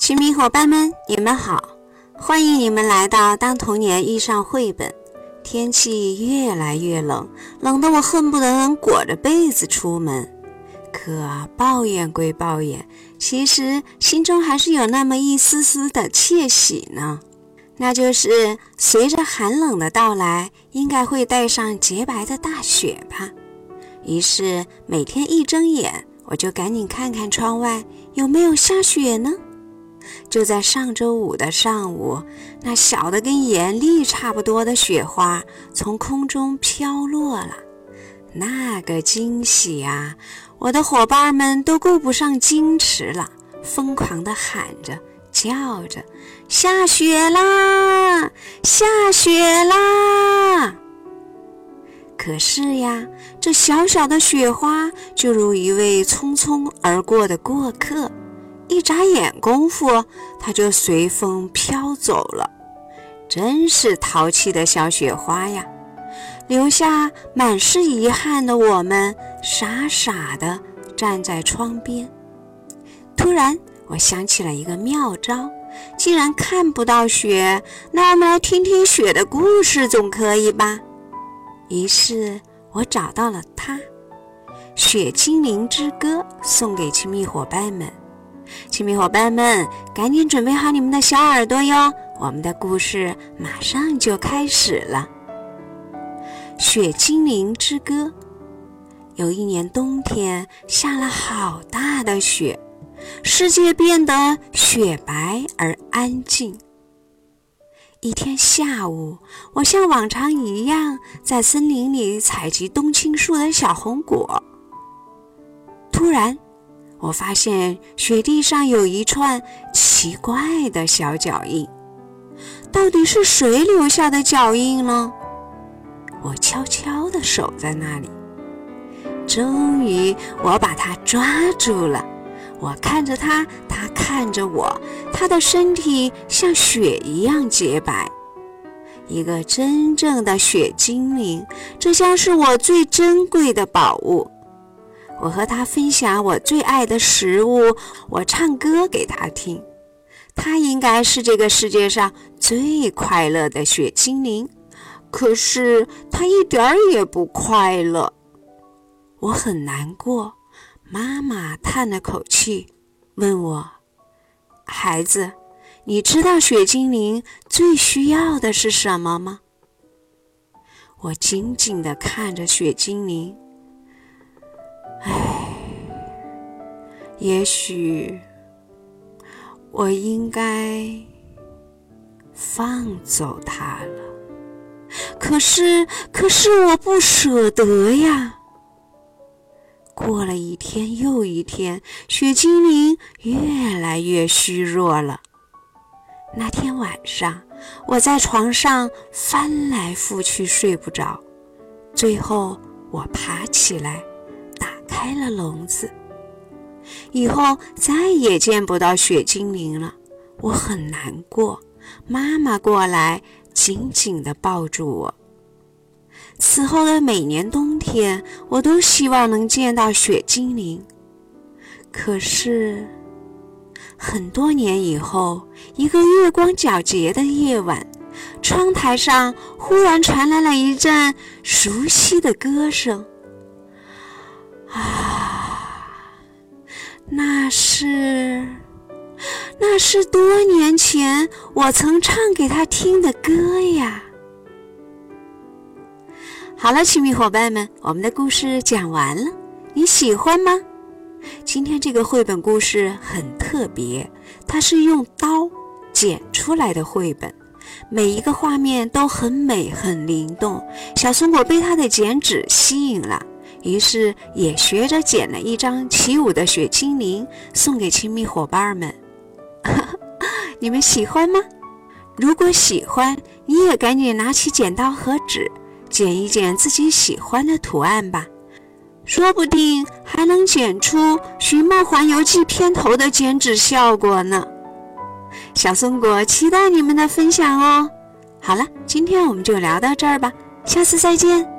亲密伙伴们，你们好！欢迎你们来到《当童年遇上绘本》。天气越来越冷，冷得我恨不得能裹着被子出门。可抱怨归抱怨，其实心中还是有那么一丝丝的窃喜呢。那就是随着寒冷的到来，应该会带上洁白的大雪吧。于是每天一睁眼，我就赶紧看看窗外有没有下雪呢。就在上周五的上午，那小的跟盐粒差不多的雪花从空中飘落了。那个惊喜啊！我的伙伴们都顾不上矜持了，疯狂地喊着、叫着：“下雪啦！下雪啦！”可是呀，这小小的雪花就如一位匆匆而过的过客。一眨眼功夫，它就随风飘走了，真是淘气的小雪花呀！留下满是遗憾的我们，傻傻地站在窗边。突然，我想起了一个妙招：既然看不到雪，那我们来听听雪的故事总可以吧？于是我找到了它，《雪精灵之歌》，送给亲密伙伴们。亲密伙伴们，赶紧准备好你们的小耳朵哟！我们的故事马上就开始了。《雪精灵之歌》有一年冬天，下了好大的雪，世界变得雪白而安静。一天下午，我像往常一样在森林里采集冬青树的小红果，突然。我发现雪地上有一串奇怪的小脚印，到底是谁留下的脚印呢？我悄悄地守在那里，终于我把它抓住了。我看着它，它看着我，它的身体像雪一样洁白，一个真正的雪精灵。这将是我最珍贵的宝物。我和他分享我最爱的食物，我唱歌给他听。他应该是这个世界上最快乐的雪精灵，可是他一点儿也不快乐。我很难过。妈妈叹了口气，问我：“孩子，你知道雪精灵最需要的是什么吗？”我紧紧地看着雪精灵。也许我应该放走它了。可是，可是我不舍得呀。过了一天又一天，雪精灵越来越虚弱了。那天晚上，我在床上翻来覆去睡不着，最后我爬起来。打开了笼子，以后再也见不到雪精灵了，我很难过。妈妈过来，紧紧地抱住我。此后的每年冬天，我都希望能见到雪精灵。可是，很多年以后，一个月光皎洁的夜晚，窗台上忽然传来了一阵熟悉的歌声。啊，那是，那是多年前我曾唱给他听的歌呀。好了，亲密伙伴们，我们的故事讲完了，你喜欢吗？今天这个绘本故事很特别，它是用刀剪出来的绘本，每一个画面都很美很灵动。小松果被它的剪纸吸引了。于是也学着剪了一张起舞的雪精灵，送给亲密伙伴们。你们喜欢吗？如果喜欢，你也赶紧拿起剪刀和纸，剪一剪自己喜欢的图案吧。说不定还能剪出《寻梦环游记》片头的剪纸效果呢。小松果期待你们的分享哦。好了，今天我们就聊到这儿吧，下次再见。